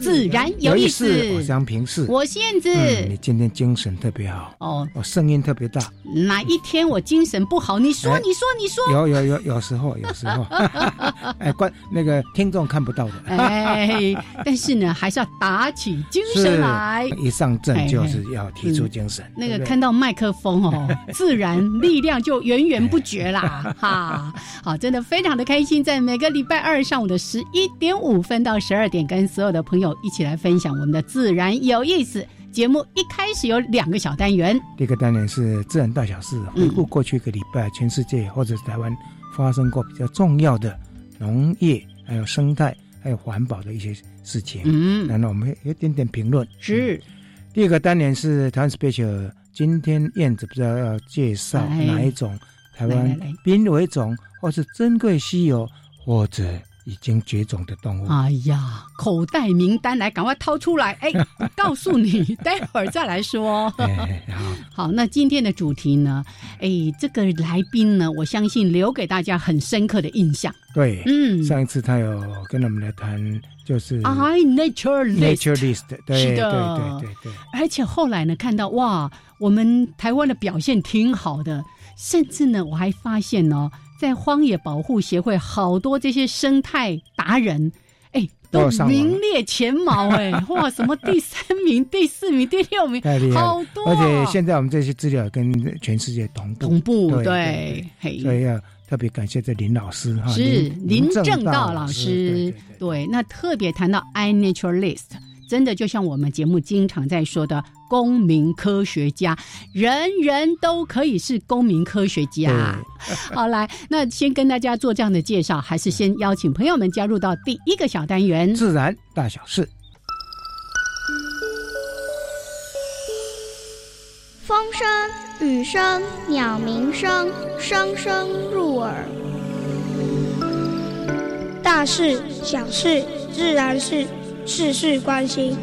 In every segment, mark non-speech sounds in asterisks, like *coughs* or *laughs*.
自然有意思，我是平视，我是燕子。你今天精神特别好哦，我声音特别大。哪一天我精神不好？你说，你说，你说。有有有，有时候，有时候。*laughs* 哎，关那个听众看不到的。哎，但是呢，还是要打起精神来。一上阵就是要提出精神。那个看到麦克风哦，*laughs* 自然力量就源源不绝啦！哈，好，真的非常的开心，在每个礼拜二上午的十一点五分到十二点，跟所有的朋友。一起来分享我们的自然有意思节目。一开始有两个小单元，第一个单元是自然大小事，回顾过去一个礼拜全世界或者是台湾发生过比较重要的农业、还有生态、还有环保的一些事情。嗯，然后我们有点点评论。是第二个单元是台湾 special，今天燕子不知道要介绍哪一种台湾濒危种，或是珍贵稀有，或者。已经绝种的动物。哎呀，口袋名单来，赶快掏出来！哎，*laughs* 告诉你，*laughs* 待会儿再来说。好，那今天的主题呢？哎，这个来宾呢，我相信留给大家很深刻的印象。对，嗯，上一次他有跟我们来谈，就是 I nature nature list，对是的，对对对。而且后来呢，看到哇，我们台湾的表现挺好的，甚至呢，我还发现呢。在荒野保护协会，好多这些生态达人，哎，都名列前茅，哎，*laughs* 哇，什么第三名、第四名、第六名，好多。而且现在我们这些资料跟全世界同步，同步对，所以要特别感谢这林老师哈，是林正道老师，对，那特别谈到 iNaturalist。真的就像我们节目经常在说的，公民科学家，人人都可以是公民科学家。*laughs* 好，来，那先跟大家做这样的介绍，还是先邀请朋友们加入到第一个小单元——自然大小事。风声、雨声、鸟鸣声，声声入耳。大事、小事、自然事。事事关心，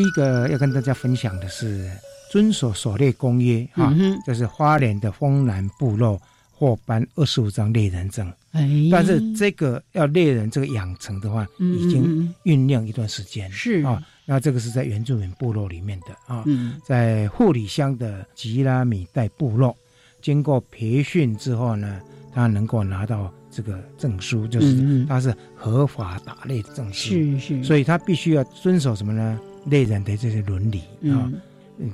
第一个要跟大家分享的是遵守狩猎公约啊，这是花莲的丰南部落获颁二十五张猎人证。哎，但是这个要猎人这个养成的话，已经酝酿一段时间是啊。那这个是在原住民部落里面的啊，在护理乡的吉拉米代部落，经过培训之后呢，他能够拿到这个证书，就是他是合法打猎的证书。是是，所以他必须要遵守什么呢？猎人的这些伦理啊。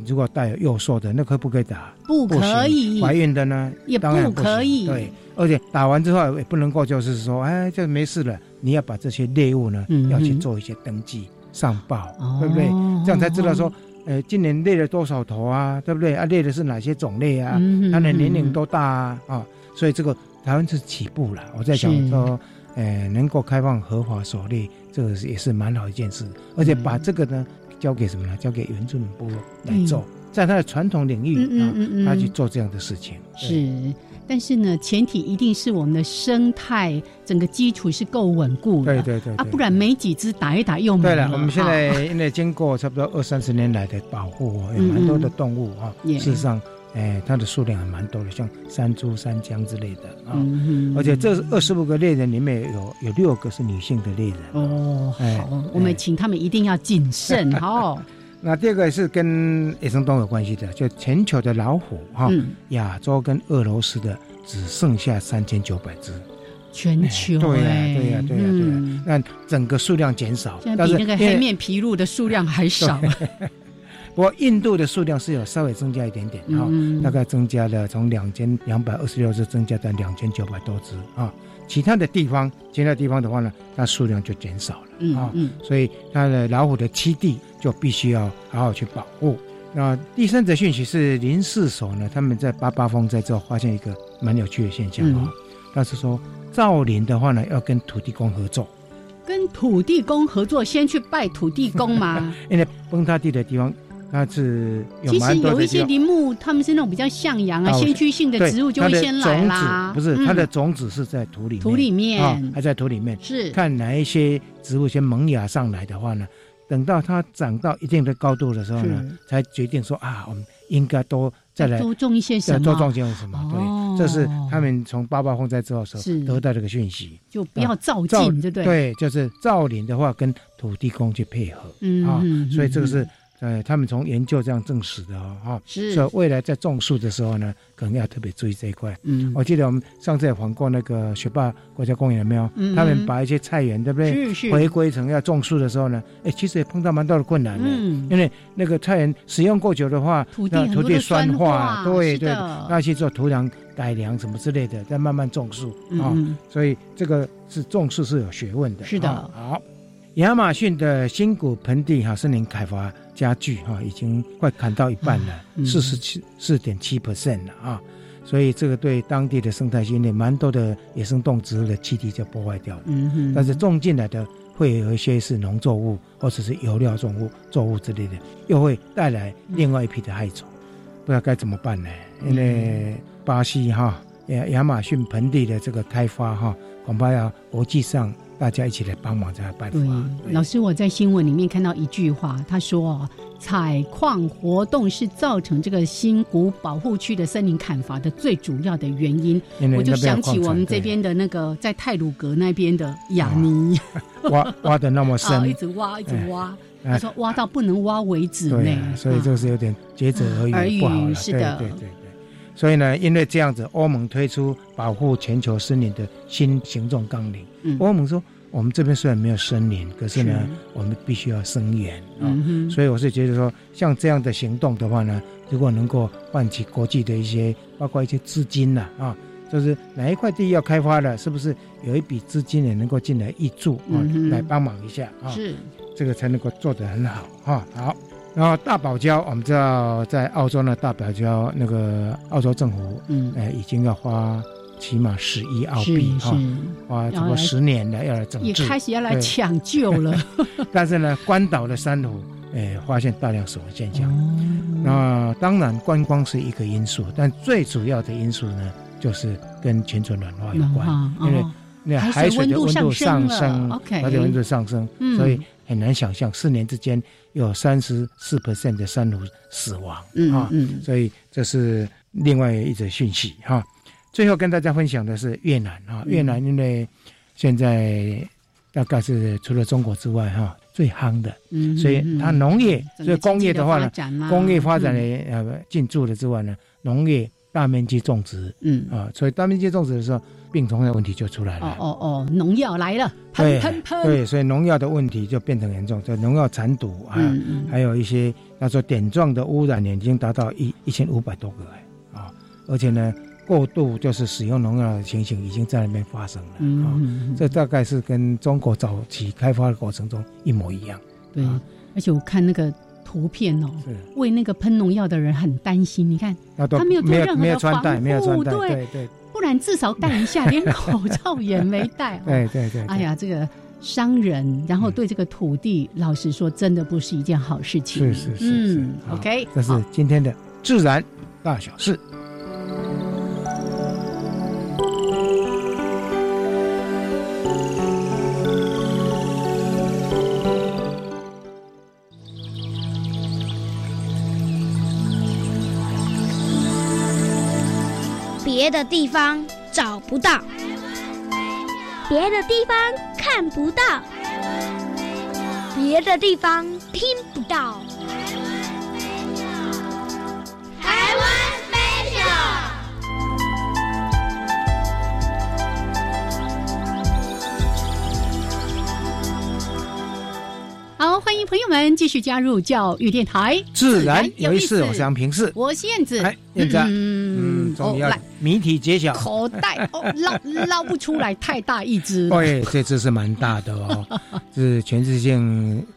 如果带有幼兽的，那可不可以打？不可以。怀孕的呢？也不可以。对，而且打完之后也不能够就是说，哎，这没事了。你要把这些猎物呢，要去做一些登记。上报，对不对？这样才知道说，呃，今年猎了多少头啊，对不对？啊，猎的是哪些种类啊？它的年龄多大啊？啊，所以这个台湾是起步了。我在想说，呃，能够开放合法狩猎，这个也是蛮好一件事。而且把这个呢，交给什么呢？交给原住民部落来做，在他的传统领域啊，他去做这样的事情。是。但是呢，前提一定是我们的生态整个基础是够稳固的，对对对，啊，不然没几只打一打又没了。对了，我们现在因为经过差不多二三十年来的保护，有蛮多的动物啊，事实上，哎，它的数量还蛮多的，像山猪、山姜之类的啊。而且这二十五个猎人里面有有六个是女性的猎人哦。好，我们请他们一定要谨慎 *laughs* 哦。那第二个是跟野生动物有关系的，就全球的老虎哈，亚洲跟俄罗斯的只剩下三千九百只。全球对呀，对呀，对呀，对呀。那整个数量减少，但是比那个黑面琵鹭的数量还少。*laughs* 不过印度的数量是有稍微增加一点点啊，大概增加了从两千两百二十六只增加到两千九百多只啊。其他的地方，其他地方的话呢，它数量就减少了啊。所以它的老虎的栖地就必须要好好去保护。那第三则讯息是林氏所呢，他们在八八风灾之后发现一个蛮有趣的现象啊，那是说。造林的话呢，要跟土地公合作。跟土地公合作，先去拜土地公吗？*laughs* 因为崩塌地的地方，它是有其实有一些林木，他们是那种比较向阳啊，先驱性的植物就会先来啦。不是，它的种子是在土里面，土里面啊还在土里面。是看哪一些植物先萌芽上来的话呢？等到它长到一定的高度的时候呢，才决定说啊，我们应该多。再来多种一些什么？多种些什么？对，这是他们从八八风灾之后时候得到这个讯息，就不要造进，对对？对，就是造林的话，跟土地公去配合啊，所以这个是。呃，他们从研究这样证实的哦，哈，是，所以未来在种树的时候呢，可能要特别注意这一块。嗯，我记得我们上次也访过那个雪霸国家公园，有没有？嗯，他们把一些菜园，对不对？是是。回归成要种树的时候呢，哎，其实也碰到蛮多的困难的。嗯，因为那个菜园使用过久的话，土地土地酸化，对对，那去做土壤改良什么之类的，再慢慢种树啊。所以这个是种树是有学问的。是的。好，亚马逊的新谷盆地哈森林开发。加剧哈，已经快砍到一半了，四十七四点七 percent 了啊，所以这个对当地的生态系统蛮多的野生动植物的栖地就破坏掉了。嗯哼，但是种进来的会有一些是农作物或者是油料作物作物之类的，又会带来另外一批的害虫，不知道该怎么办呢？因为巴西哈亚亚马逊盆地的这个开发哈，恐怕要国际上。大家一起来帮忙，才办法。对，老师，我在新闻里面看到一句话，他说：“采矿活动是造成这个新谷保护区的森林砍伐的最主要的原因。”我就想起我们这边的那个在泰鲁格那边的雅尼，*laughs* 挖挖的那么深，一直挖，一直挖。他说挖到不能挖为止呢，所以这是有点竭泽而渔。是的，对对对。所以呢，因为这样子，欧盟推出保护全球森林的新行动纲领。嗯，欧盟说，我们这边虽然没有森林，可是呢，我们必须要生源啊。所以我是觉得说，像这样的行动的话呢，如果能够唤起国际的一些，包括一些资金呐啊，就是哪一块地要开发了，是不是有一笔资金也能够进来挹注啊，来帮忙一下啊？是，这个才能够做得很好哈。好。然后大堡礁，我们知道在澳洲呢，大堡礁那个澳洲政府，嗯，哎，已经要花起码十亿澳币哈，花差不多十年了，要来整治，也开始要来抢救了。*laughs* 但是呢，关岛的珊瑚，哎，发现大量死亡现象。那当然，观光是一个因素，但最主要的因素呢，就是跟全球暖化有关，因为那海水的温度上升，海水温度上升，所以很难想象四年之间。有三十四 percent 的珊瑚死亡嗯啊，所以这是另外一则讯息哈。最后跟大家分享的是越南啊，越南因为现在大概是除了中国之外哈最夯的，所以它农业所以工业的话呢，工业发展的呃进驻了之外呢，农业大面积种植，嗯啊，所以大面积种植的时候。病虫的问题就出来了。哦哦哦，农药来了，喷喷喷。对，所以农药的问题就变成严重，就农药残毒啊，还有一些他说点状的污染已经达到一一千五百多个哎啊，而且呢，过度就是使用农药的情形已经在那边发生了啊。这大概是跟中国早期开发的过程中一模一样。对，而且我看那个图片哦，为那个喷农药的人很担心。你看，他没有做任何的防护，对对对。不然至少戴一下，连口罩也没戴。*laughs* 对对对，哎呀，这个伤人，然后对这个土地，老实说，真的不是一件好事情。是是是，嗯，OK，这是今天的自然大小事。别的地方找不到。别的地方看不到。别的地方听不到。台湾飞鸟台湾好欢迎朋友们继续加入教育电台。自然有意思。我想平视。我现在嗯。于要谜题揭晓。口袋哦，捞捞不出来，太大一只。对，*laughs* 这只是蛮大的哦，*laughs* 是全世界。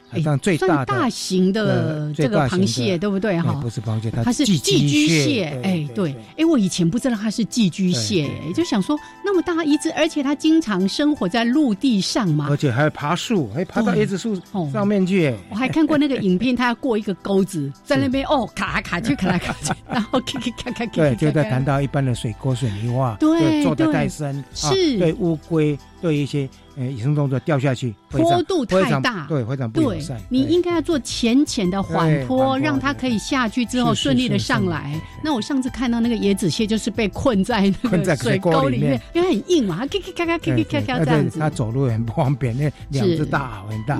海上最大的大型的这个螃蟹，对不对？哈，不是螃蟹，它是寄居蟹。哎，对，哎，我以前不知道它是寄居蟹，就想说那么大一只，而且它经常生活在陆地上嘛，而且还要爬树，还爬到椰子树上面去。我还看过那个影片，*laughs* 它要过一个钩子，在那边哦，卡来卡去，卡来卡去，然后咔咔咔咔咔。对，就在谈到一般的水沟、水泥化，对，做的太深，是对乌龟，对一些呃。野生动作掉下去，坡度太大，对，非常不友善。你应该要做浅浅的缓坡，让它可以下去之后顺利的上来。那我上次看到那个椰子蟹，就是被困在那个水沟里面，因为很硬嘛，它咔咔咔咔咔咔咔这样子。它走路很不方便，那两只大很大。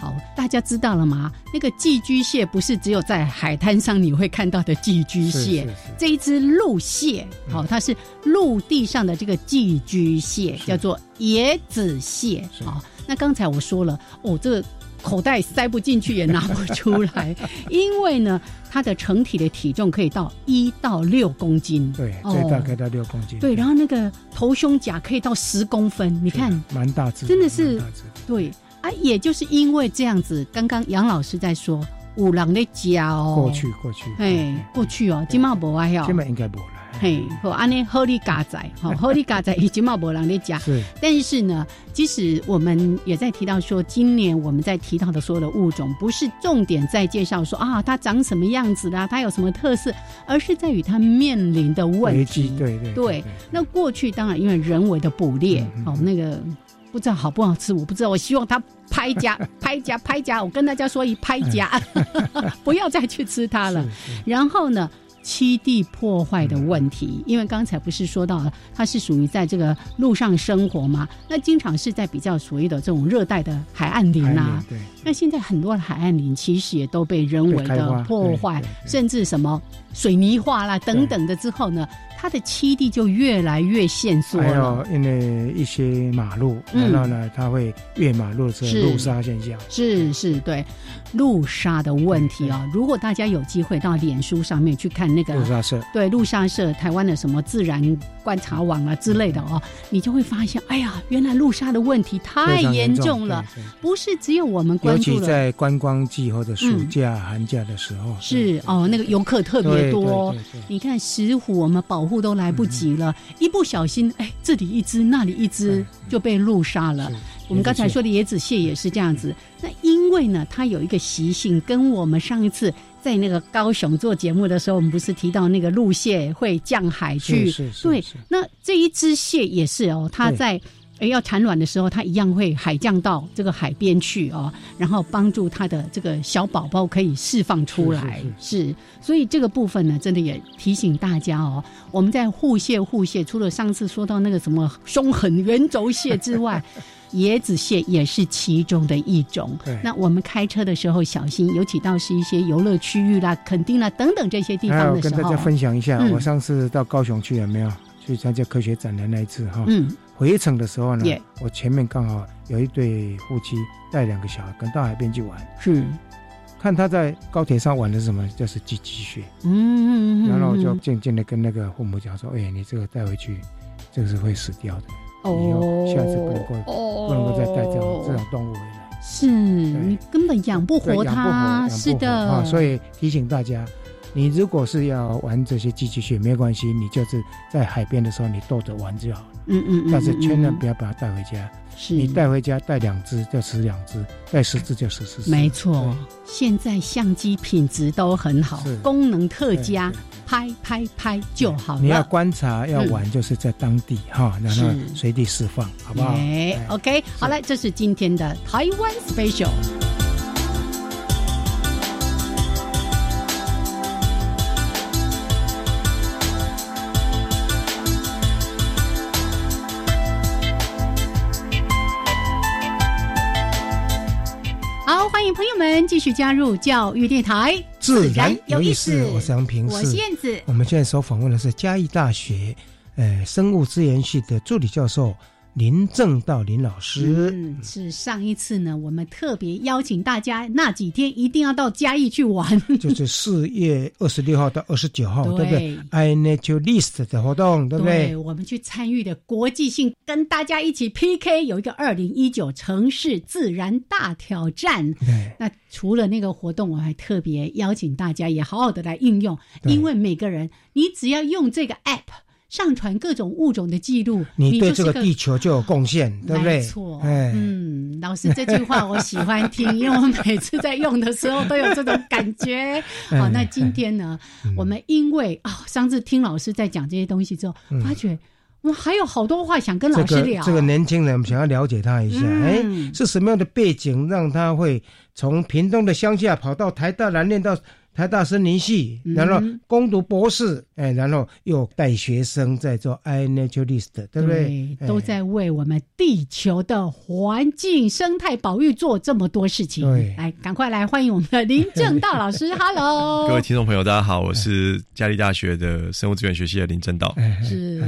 好，大家知道了吗？那个寄居蟹不是只有在海滩上你会看到的寄居蟹，这一只陆蟹，好，它是陆地上的这个寄居蟹，叫做椰子蟹。好，那刚才我说了，哦，这个口袋塞不进去也拿不出来，*laughs* 因为呢，它的成体的体重可以到一到六公斤，对，最大可以到六公斤，对，然后那个头胸甲可以到十公分，你看，蛮大只，真的是，对。啊，也就是因为这样子，刚刚杨老师在说五郎的家哦，过去过去，哎，过去哦，今嘛无啊哟，今嘛应该不了，嘿，好，安尼好利嘎仔，好，*laughs* 好利嘎仔，已经嘛无人的家，是，但是呢，即使我们也在提到说，今年我们在提到的所有的物种，不是重点在介绍说啊，它长什么样子啦，它有什么特色，而是在于它面临的问题，对对对，那过去当然因为人为的捕猎，哦，那个。不知道好不好吃，我不知道。我希望它拍 *laughs* 夹、拍夹、拍夹。我跟大家说一拍夹，*laughs* 不要再去吃它了。然后呢，栖地破坏的问题，因为刚才不是说到了，它是属于在这个路上生活嘛？那经常是在比较所谓的这种热带的海岸林啊。对。那现在很多的海岸林其实也都被人为的破坏，甚至什么水泥化啦等等的之后呢？它的栖地就越来越限缩了。还有因为一些马路，然后呢，它会越马路是路杀现象。是是，对，路杀的问题啊。如果大家有机会到脸书上面去看那个路杀社，对，路杀社台湾的什么自然观察网啊之类的哦，你就会发现，哎呀，原来路杀的问题太严重了，不是只有我们关注。尤其在观光季或者暑假、寒假的时候，是哦，那个游客特别多。你看石虎，我们保。护都来不及了，一不小心，哎，这里一只，那里一只就被路杀了。我们刚才说的椰子蟹也是这样子。那因为呢，它有一个习性，跟我们上一次在那个高雄做节目的时候，我们不是提到那个路蟹会降海去？对，那这一只蟹也是哦，它在。哎，要产卵的时候，它一样会海降到这个海边去哦，然后帮助它的这个小宝宝可以释放出来。是，所以这个部分呢，真的也提醒大家哦，我们在护蟹护蟹，除了上次说到那个什么凶狠圆轴蟹之外，*laughs* 椰子蟹也是其中的一种。那我们开车的时候小心，尤其到是一些游乐区域啦、垦丁啦等等这些地方的时候。跟大家分享一下，我上次到高雄去有没有去参加科学展的那一次哈？嗯。回程的时候呢，我前面刚好有一对夫妻带两个小孩，跟到海边去玩。是，看他在高铁上玩的是什么？就是寄居蟹。嗯，然后我就渐渐的跟那个父母讲说：“哎，你这个带回去，这个是会死掉的。哦，下次不能够，不能够再带这种这种动物回来。是你根本养不活它，是的。啊，所以提醒大家。”你如果是要玩这些寄居蟹，没关系，你就是在海边的时候，你逗着玩就好了。嗯嗯嗯。但是千万不要把它带回家。是。你带回家带两只就死两只，带十只就死十只。没错。现在相机品质都很好，功能特佳，拍拍拍就好了。你要观察要玩，就是在当地哈，然后随地释放，好不好？哎，OK，好了，这是今天的台湾 Special。朋友们继续加入教育电台，自然有意思。我是杨平，我是燕子。我们现在所访问的是嘉义大学呃生物资源系的助理教授林正道林老师。嗯，是上一次呢，我们特别邀请大家那几天一定要到嘉义去玩，*laughs* 就是四月二十六号到二十九号，对不对？I Nature List 的活动，对不对？我们去参与的国际性，跟大家一起 PK，有一个二零一九城市自然大挑战。对，那除了那个活动，我还特别邀请大家也好好的来应用，因为每个人，你只要用这个 App。上传各种物种的记录，你对这个地球就有贡献，对不对？没错，嗯，老师这句话我喜欢听，*laughs* 因为我每次在用的时候都有这种感觉。*laughs* 好，那今天呢，我们因为啊，上次听老师在讲这些东西之后，发觉我还有好多话想跟老师聊。这个年轻人我们想要了解他一下，哎，是什么样的背景让他会从屏东的乡下跑到台大来念到？台大森林系，然后攻读博士，哎，然后又带学生在做 i naturalist，对不对？都在为我们地球的环境生态保育做这么多事情。对，来，赶快来欢迎我们的林正道老师。*laughs* Hello，各位听众朋友，大家好，我是嘉义大学的生物资源学系的林正道。是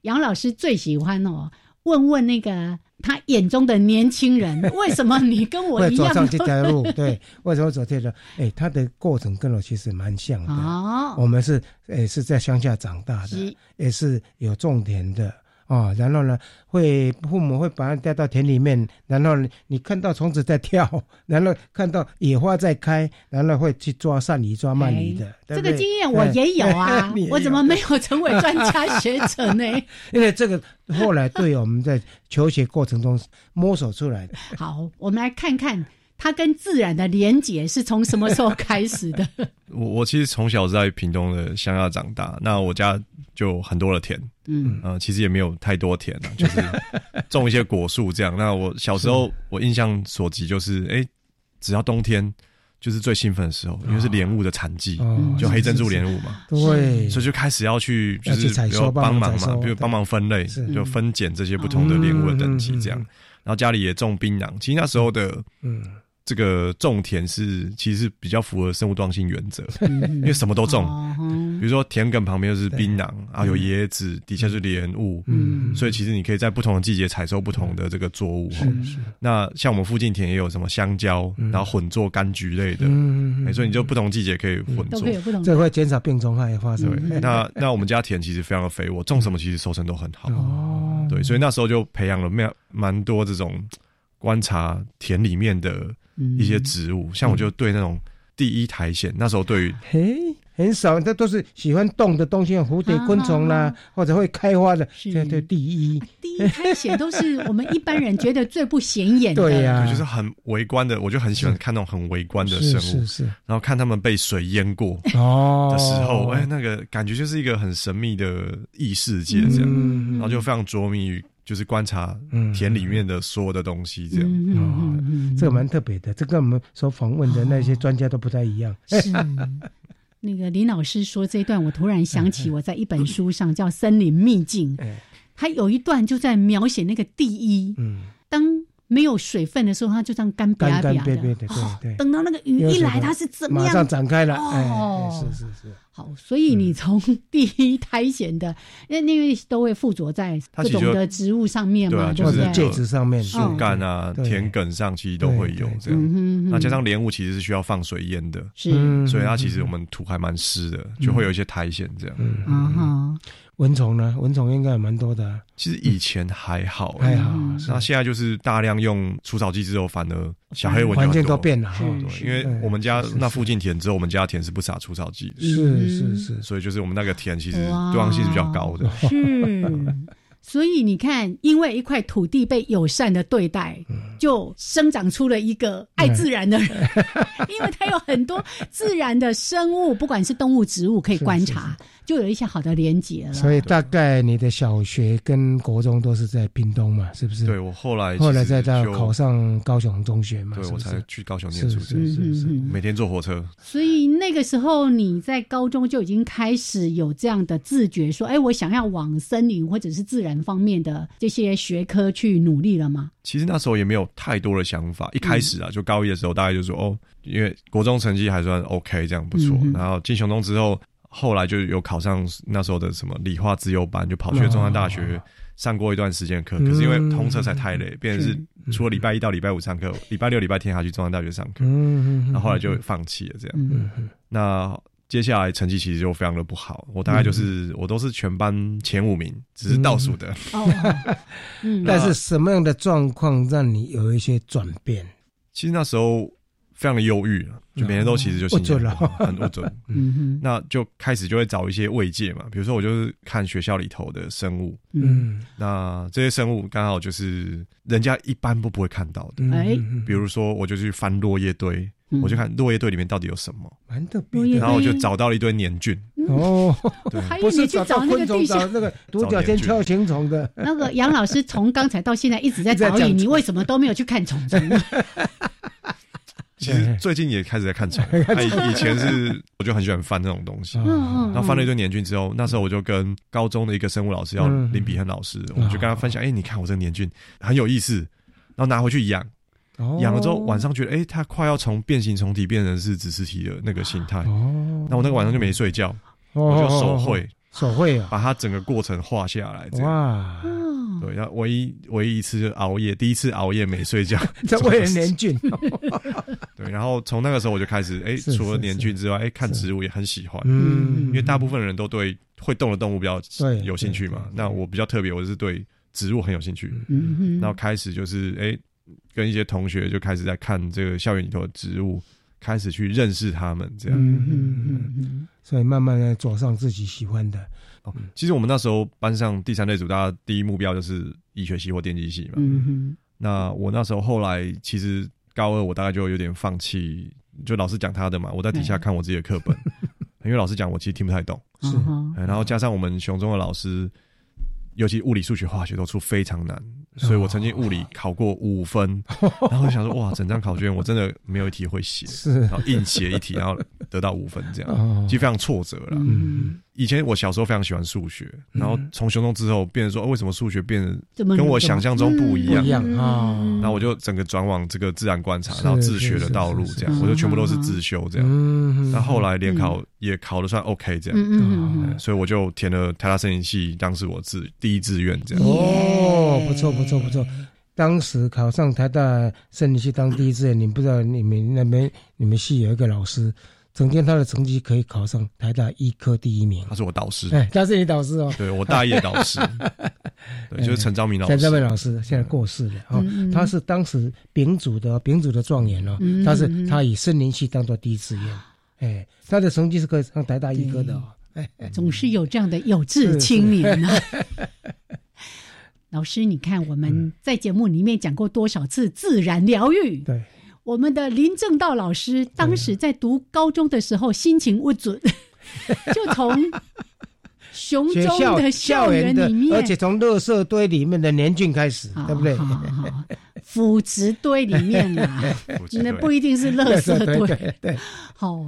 杨老师最喜欢哦，问问那个。他眼中的年轻人，*laughs* 为什么你跟我一样？*laughs* 走上这条路，对，为什么走这条？哎，他的过程跟我其实蛮像的。哦，我们是，诶，是在乡下长大的，也是有种田的。哦，然后呢，会父母会把它带到田里面，然后你看到虫子在跳，*laughs* 然后看到野花在开，然后会去抓鳝鱼、抓鳗鱼的。这个经验我也有啊，*laughs* 我怎么没有成为专家学者呢？*laughs* 因为这个后来对我们在求学过程中摸索出来的。好，我们来看看。它跟自然的连结是从什么时候开始的？*laughs* 我我其实从小在屏东的乡下长大，那我家就很多的田，嗯。呃，其实也没有太多田啊，就是种一些果树这样。那我小时候 *laughs* 我印象所及就是，哎，只要冬天就是最兴奋的时候，因为是莲雾的产季，就黑珍珠莲雾嘛，对，所以就开始要去就是比如帮忙嘛，比如帮忙分类，就分拣这些不同的莲雾的等级这样。然后家里也种槟榔，其实那时候的嗯。这个种田是其实比较符合生物多样性原则，因为什么都种，比如说田埂旁边就是槟榔啊，有椰子，底下是莲雾，嗯，所以其实你可以在不同的季节采收不同的这个作物。那像我们附近田也有什么香蕉，然后混作柑橘类的，嗯，所以你就不同季节可以混作，这会减少病虫害发生。那那我们家田其实非常的肥沃，种什么其实收成都很好。哦，对，所以那时候就培养了蛮蛮多这种观察田里面的。一些植物，像我就对那种第一苔藓，那时候对于嘿很少，这都是喜欢动的东西，蝴蝶、昆虫啦，或者会开花的，对对，第一第一苔藓都是我们一般人觉得最不显眼的，*laughs* 对呀，就是很围观的，我就很喜欢看那种很围观的生物，是是，然后看他们被水淹过哦的时候，哎，那个感觉就是一个很神秘的异世界这样，然后就非常着迷于。就是观察田里面的所有的东西，这样。啊，这个蛮特别的，这跟我们所访问的那些专家都不太一样。是。那个林老师说这一段，我突然想起我在一本书上叫《森林秘境》，他有一段就在描写那个第一，嗯，当。没有水分的时候，它就这样干干干瘪瘪的。对对，等到那个雨一来，它是怎么样？马上展开了。哦，是是是。好，所以你从第一苔藓的，那那个都会附着在各种的植物上面嘛，就是介质上面、树干啊、田埂上，其实都会有这样。那加上莲雾，其实是需要放水淹的，是，所以它其实我们土还蛮湿的，就会有一些苔藓这样。嗯哼。蚊虫呢？蚊虫应该也蛮多的。其实以前还好，还好。那现在就是大量用除草剂之后，反而小黑蚊环境都变了。对，因为我们家那附近田，只有我们家田是不撒除草剂的。是是是，所以就是我们那个田其实多样性是比较高的。是。所以你看，因为一块土地被友善的对待，就生长出了一个爱自然的人。*laughs* 因为他有很多自然的生物，不管是动物、植物，可以观察。就有一些好的连接了，所以大概你的小学跟国中都是在屏东嘛，是不是？对我后来后来再到考上高雄中学嘛，对我才去高雄念书，是是是，每天坐火车。所以那个时候你在高中就已经开始有这样的自觉，说，哎，我想要往森林或者是自然方面的这些学科去努力了吗？其实那时候也没有太多的想法，一开始啊，就高一的时候，大概就说，哦，因为国中成绩还算 OK，这样不错，然后进雄中之后。后来就有考上那时候的什么理化自由班，就跑去中山大学上过一段时间课。可是因为通车才太累，变成是除了礼拜一到礼拜五上课，礼拜六、礼拜天还去中山大学上课。嗯然后后来就放弃了这样。那接下来成绩其实就非常的不好，我大概就是我都是全班前五名，只是倒数的。嗯，*laughs* 但是什么样的状况让你有一些转变？其实那时候。非常的忧郁就每天都其实就心情很不准，*laughs* 嗯。哼，那就开始就会找一些慰藉嘛，比如说我就是看学校里头的生物，嗯，那这些生物刚好就是人家一般都不会看到的，哎，比如说我就去翻落叶堆，我就看落叶堆里面到底有什么，蛮特别，然后我就找到了一堆年菌，哦，对，不是去找那个地下那个 *laughs* 独角仙跳青虫的，那个杨老师从刚才到现在一直在找你，你为什么都没有去看虫虫？其实最近也开始在看虫，*laughs* 以以前是 *laughs* 我就很喜欢翻这种东西，然后翻了一堆年菌之后，那时候我就跟高中的一个生物老师，叫林比亨老师，我就跟他分享，哎，你看我这个年菌很有意思，然后拿回去养，养了之后晚上觉得，哎，它快要从变形虫体变成是子实体的那个形态，哦那我那个晚上就没睡觉，我就手绘。手绘啊，把它整个过程画下来。哇，对，然后唯一唯一一次就熬夜，第一次熬夜没睡觉，在为了年菌。*laughs* 对，然后从那个时候我就开始，哎，除了年菌之外，哎，看植物也很喜欢。嗯，因为大部分人都对会动的动物比较有兴趣嘛。那我比较特别，我是对植物很有兴趣。嗯然后开始就是，哎，跟一些同学就开始在看这个校园里头的植物。开始去认识他们，这样，嗯嗯嗯所以慢慢的走上自己喜欢的。哦，其实我们那时候班上第三类组，大家第一目标就是医学系或电机系嘛。嗯哼。那我那时候后来其实高二，我大概就有点放弃，就老师讲他的嘛，我在底下看我自己的课本，*laughs* 因为老师讲我其实听不太懂。是。然后加上我们雄中的老师，尤其物理、数学、化学都出非常难。所以我曾经物理考过五分，*laughs* 然后想说哇，整张考卷我真的没有一题会写，是，然后硬写一题，然后得到五分这样，其实非常挫折了。嗯，以前我小时候非常喜欢数学，然后从熊中之后，变成说为什么数学变得跟我想象中不一样？啊，然后我就整个转往这个自然观察，然后自学的道路这样，我就全部都是自修这样。嗯，那后来联考也考的算 OK 这样，嗯所以我就填了台大森林系，当时我自第一志愿这样。哦，不错不。不错不错，当时考上台大森林系当第一志愿，你不知道你们那边你们系有一个老师，整天他的成绩可以考上台大医科第一名。他是我导师，哎，他是你导师哦。对我大一导师，*laughs* 对，就是陈昭明老师。陈昭明老师现在过世了哦，他是当时丙组的丙组的状元哦，他是他以森林系当做第一志愿，哎，他的成绩是可以上台大医科的哦。哎，总是有这样的有志青年呢。*laughs* *laughs* 老师，你看我们在节目里面讲过多少次自然疗愈？对，我们的林正道老师当时在读高中的时候心情不准，*laughs* 就从雄中的校园里面，而且从垃圾堆里面的年菌开始，对不对？腐殖堆里面啊，*laughs* 那不一定是垃圾堆。*laughs* 对，好，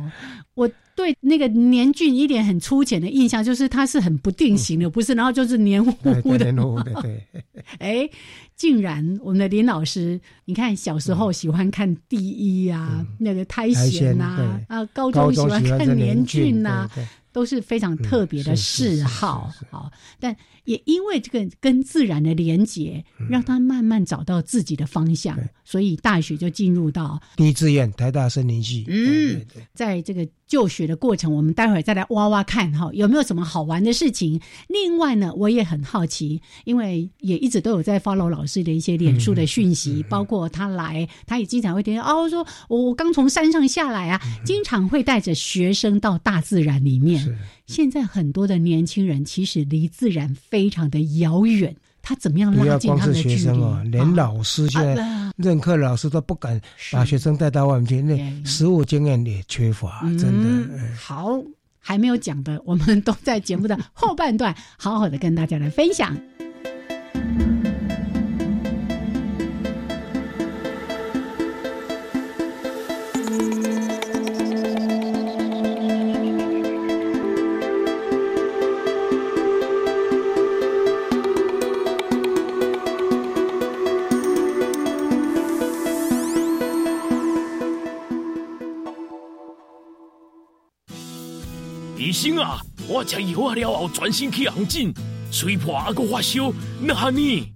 我。对那个年菌一点很粗浅的印象，就是它是很不定型的，不是？然后就是黏糊糊的。黏糊糊的，对。*laughs* 哎，竟然我们的林老师，你看小时候喜欢看第一啊，那个苔藓呐，啊，高中喜欢看年菌呐，都是非常特别的嗜好。好，但。也因为这个跟自然的连结，让他慢慢找到自己的方向，所以大学就进入到第一志愿台大森林系。嗯，在这个就学的过程，我们待会儿再来挖挖看哈，有没有什么好玩的事情。另外呢，我也很好奇，因为也一直都有在 follow 老师的一些脸书的讯息，包括他来，他也经常会听哦，说我刚从山上下来啊，经常会带着学生到大自然里面。现在很多的年轻人其实离自然非常的遥远，他怎么样拉近他们的距离？连老师现在任课老师都不敢把学生带到外面去，那实务经验也缺乏，真的。好，还没有讲的，我们都在节目的后半段好好的跟大家来分享。生啊，我吃药啊了后，全身去红疹，吹破还个发烧，那呢？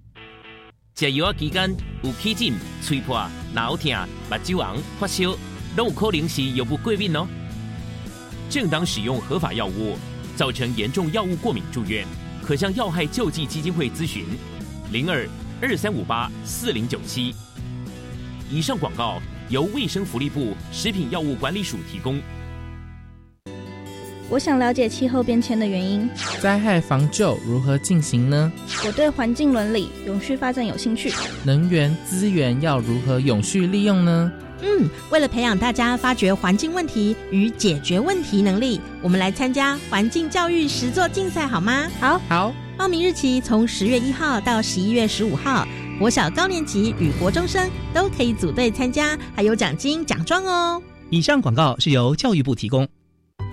食药期间有起疹、吹破、脑疼、目睭红、发烧，都有可能是药物过敏哦。正当使用合法药物，造成严重药物过敏住院，可向药害救济基金会咨询：零二二三五八四零九七。以上广告由卫生福利部食品药物管理署提供。我想了解气候变迁的原因。灾害防救如何进行呢？我对环境伦理、永续发展有兴趣。能源资源要如何永续利用呢？嗯，为了培养大家发掘环境问题与解决问题能力，我们来参加环境教育实作竞赛好吗？好，好。报名日期从十月一号到十一月十五号，国小高年级与国中生都可以组队参加，还有奖金奖状哦。以上广告是由教育部提供。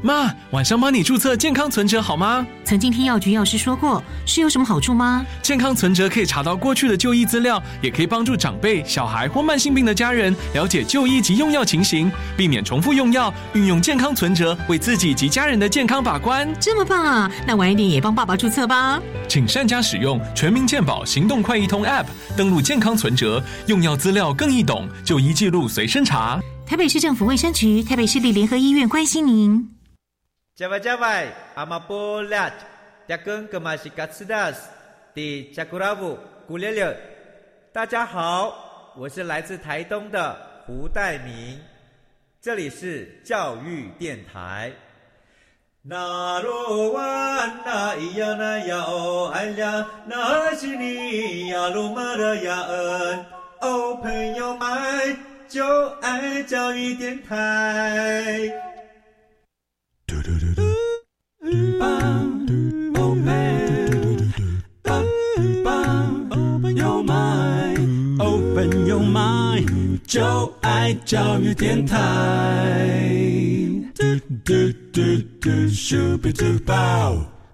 妈，晚上帮你注册健康存折好吗？曾经听药局药师说过，是有什么好处吗？健康存折可以查到过去的就医资料，也可以帮助长辈、小孩或慢性病的家人了解就医及用药情形，避免重复用药。运用健康存折为自己及家人的健康把关，这么棒啊！那晚一点也帮爸爸注册吧。请善加使用全民健保行动快易通 App，登录健康存折，用药资料更易懂，就医记录随身查。台北市政府卫生局、台北市立联合医院关心您。加外加外，阿玛波拉，扎根格玛西卡斯达斯，迪加古拉布古列列。大家好，我是来自台东的胡代明，这里是教育电台。那罗哇那咿呀那呀哦哎呀，那是你呀鲁玛的呀恩哦，朋友们就爱教育电台。就爱教育电台。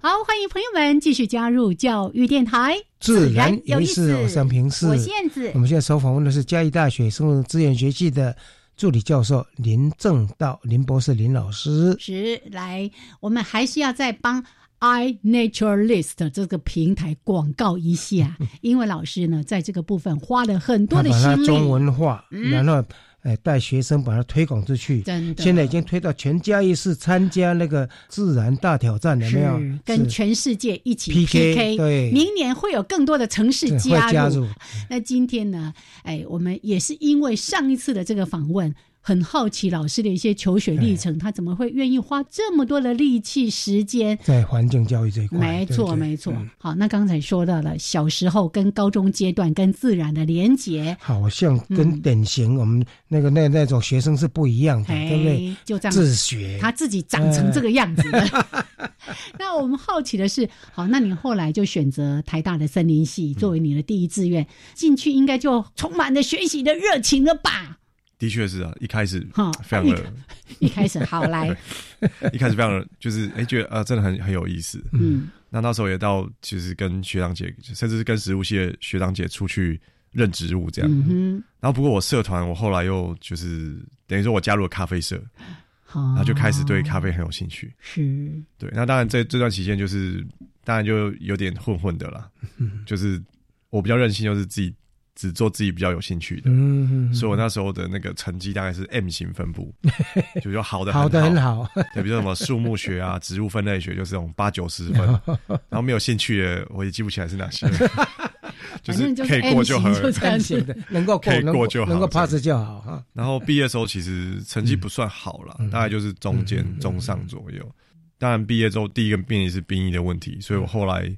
好，欢迎朋友们继续加入教育电台，自然有意思。我是平视，我燕子。我们现在所访问的是嘉义大学生物资源学系的助理教授林正道林博士林老师。是，来，我们还是要再帮。iNaturalist 这个平台广告一下，*laughs* 因为老师呢在这个部分花了很多的心力，中文化，然后哎带学生把它推广出去。真的，现在已经推到全嘉义市参加那个自然大挑战有，没有？跟全世界一起 PK。对，明年会有更多的城市加入。那今天呢？哎，我们也是因为上一次的这个访问。很好奇老师的一些求学历程，他怎么会愿意花这么多的力气时间在环境教育这一块？没错，没错。好，那刚才说到了小时候跟高中阶段跟自然的连结，好像跟典型我们那个那那种学生是不一样的，对不对？就这样自学，他自己长成这个样子的。*laughs* 那我们好奇的是，好，那你后来就选择台大的森林系作为你的第一志愿，进去应该就充满了学习的热情了吧？的确是啊，一开始非常的，一开始好来，*laughs* 一开始非常的，就是哎，觉得啊，真的很很有意思。嗯，那那时候也到，其实跟学长姐，甚至是跟食物系的学长姐出去认植物这样。嗯然后不过我社团，我后来又就是等于说我加入了咖啡社，然后就开始对咖啡很有兴趣。是，对。那当然这这段期间就是当然就有点混混的啦，*laughs* 就是我比较任性，就是自己。只做自己比较有兴趣的，嗯所以我那时候的那个成绩大概是 M 型分布，*laughs* 就说好的好的很好，对，比如什么树木学啊、*laughs* 植物分类学，就是这种八九十分，*laughs* 然后没有兴趣的，我也记不起来是哪些，就是可以过就很能够可以过就好，能够 pass 就好哈。然后毕业的时候其实成绩不算好了，大概就是中间中上左右。当然毕业之后第一个面临是兵役的问题，所以我后来。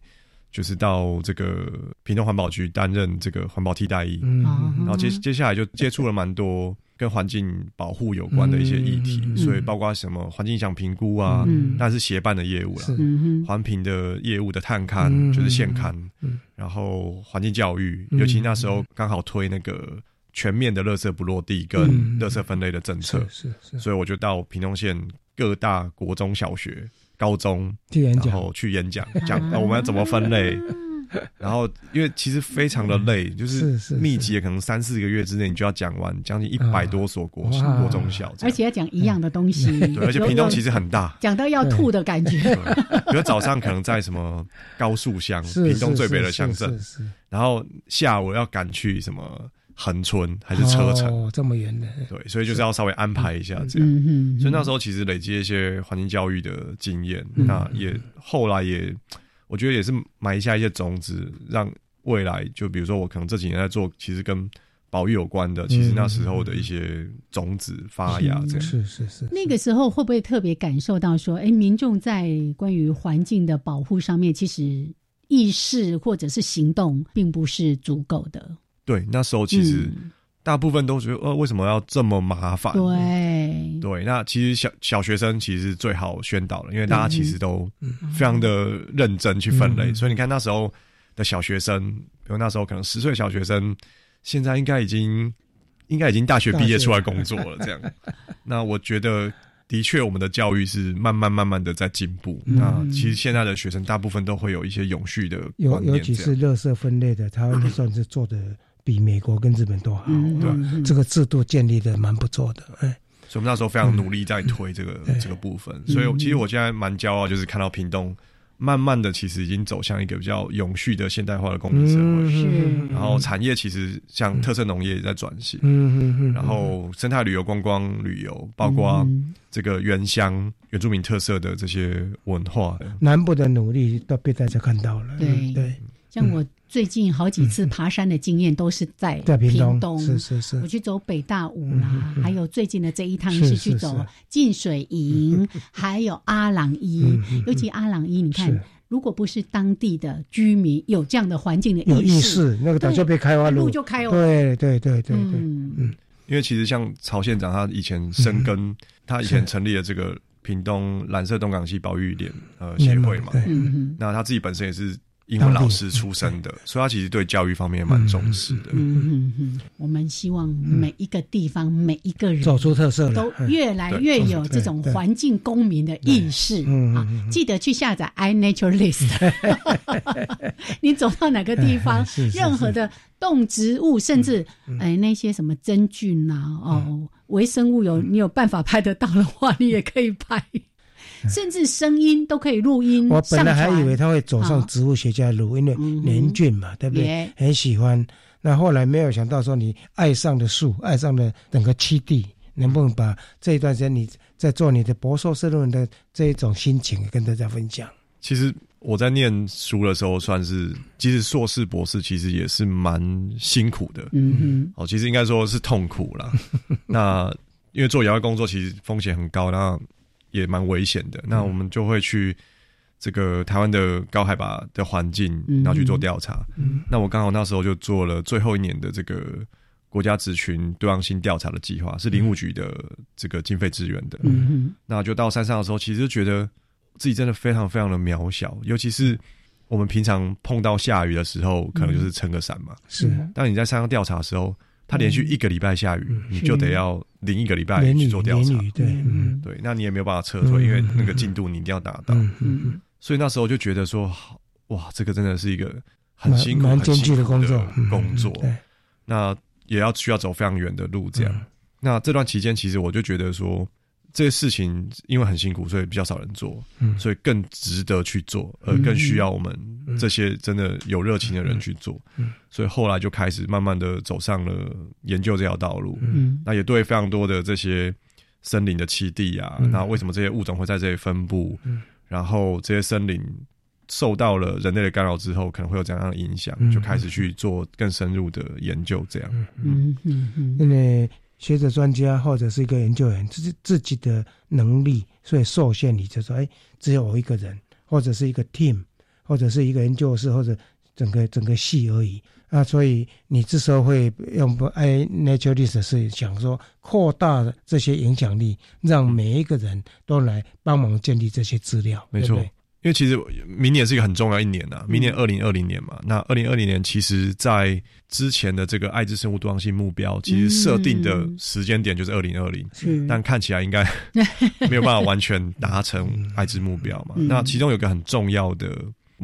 就是到这个屏东环保局担任这个环保替代役，然后接接下来就接触了蛮多跟环境保护有关的一些议题，所以包括什么环境影响评估啊，那是协办的业务了，环评的业务的探勘就是现勘，然后环境教育，尤其那时候刚好推那个全面的垃圾不落地跟垃圾分类的政策，是是，所以我就到屏东县各大国中小学。高中，然后去演讲，*laughs* 讲我们要怎么分类，*laughs* 然后因为其实非常的累，就是密集，可能三四个月之内你就要讲完将近一百多所国国中小，而且要讲一样的东西。对，而且屏东其实很大，讲到要吐的感觉。比如早上可能在什么高速乡，屏东最北的乡镇，然后下午要赶去什么。横村还是车程这么远的，对，所以就是要稍微安排一下这样。所以那时候其实累积一些环境教育的经验，那也后来也，我觉得也是埋下一些种子，让未来就比如说我可能这几年在做，其实跟保育有关的，其实那时候的一些种子发芽这样。是是是。那个时候会不会特别感受到说，哎，民众在关于环境的保护上面，其实意识或者是行动并不是足够的。对，那时候其实大部分都觉得，呃，为什么要这么麻烦？对，对。那其实小小学生其实最好宣导了，因为大家其实都非常的认真去分类。所以你看那时候的小学生，比如那时候可能十岁小学生，现在应该已经应该已经大学毕业出来工作了。这样，*laughs* 那我觉得的确，我们的教育是慢慢慢慢的在进步。那其实现在的学生大部分都会有一些永续的观念，尤其是垃圾分类的，他算是做的。比美国跟日本都好，对这个制度建立的蛮不错的，哎，所以我们那时候非常努力在推这个这个部分，所以其实我现在蛮骄傲，就是看到屏东慢慢的其实已经走向一个比较永续的现代化的公民社会，然后产业其实像特色农业也在转型，嗯然后生态旅游、观光旅游，包括这个原乡原住民特色的这些文化，南部的努力都被大家看到了，对。对，像我。最近好几次爬山的经验都是在屏东，是是是。我去走北大武啦，还有最近的这一趟是去走进水营，*laughs* 还有阿朗伊。尤其阿朗伊，你看，如果不是当地的居民有这样的环境的意识，那个早就被开发路。就开了。对对对对对，嗯。因为其实像曹县长，他以前生根，他以前成立了这个屏东蓝色东港溪保育联呃协会嘛，那他自己本身也是。英文老师出身的，所以他其实对教育方面蛮重视的。嗯嗯嗯，我们希望每一个地方每一个人走出特色，都越来越有这种环境公民的意识。啊！记得去下载 iNaturalist。*laughs* 你走到哪个地方，任何的动植物，甚至哎那些什么真菌呐，哦微生物有你有办法拍得到的话，你也可以拍。甚至声音都可以录音。我本来还以为他会走上植物学家路，因为年俊嘛，对不对？很喜欢。那后来没有想到说，你爱上的树，爱上了整个七地，能不能把这一段时间你在做你的博硕士论文的这一种心情跟大家分享？其实我在念书的时候，算是其实硕士、博士，其实也是蛮辛苦的。嗯哼。哦，其实应该说是痛苦了。*laughs* 那因为做野外工作，其实风险很高。那也蛮危险的，那我们就会去这个台湾的高海拔的环境，然后去做调查。那我刚好那时候就做了最后一年的这个国家职群多样性调查的计划，是林务局的这个经费支援的。那就到山上的时候，其实觉得自己真的非常非常的渺小，尤其是我们平常碰到下雨的时候，可能就是撑个伞嘛。是，当你在山上调查的时候。他连续一个礼拜下雨，你就得要淋一个礼拜去做调查。对，对，那你也没有办法撤退，因为那个进度你一定要达到。嗯嗯所以那时候就觉得说，哇，这个真的是一个很辛苦、很艰巨的工作。工作，那也要需要走非常远的路，这样。那这段期间，其实我就觉得说。这些事情因为很辛苦，所以比较少人做，所以更值得去做，而更需要我们这些真的有热情的人去做。所以后来就开始慢慢的走上了研究这条道路。嗯那也对非常多的这些森林的栖地啊，那为什么这些物种会在这里分布？然后这些森林受到了人类的干扰之后，可能会有怎样的影响？就开始去做更深入的研究。这样，嗯嗯嗯，因为。学者专家或者是一个研究员，自己自己的能力，所以受限，你就说，哎，只有我一个人，或者是一个 team，或者是一个研究室，或者整个整个系而已。啊，所以你这时候会用不 i naturalist 是想说扩大这些影响力，让每一个人都来帮忙建立这些资料，没错。因为其实明年是一个很重要一年呐，明年二零二零年嘛。那二零二零年其实，在之前的这个爱之生物多样性目标，其实设定的时间点就是二零二零，但看起来应该 *laughs* 没有办法完全达成爱之目标嘛。那其中有个很重要的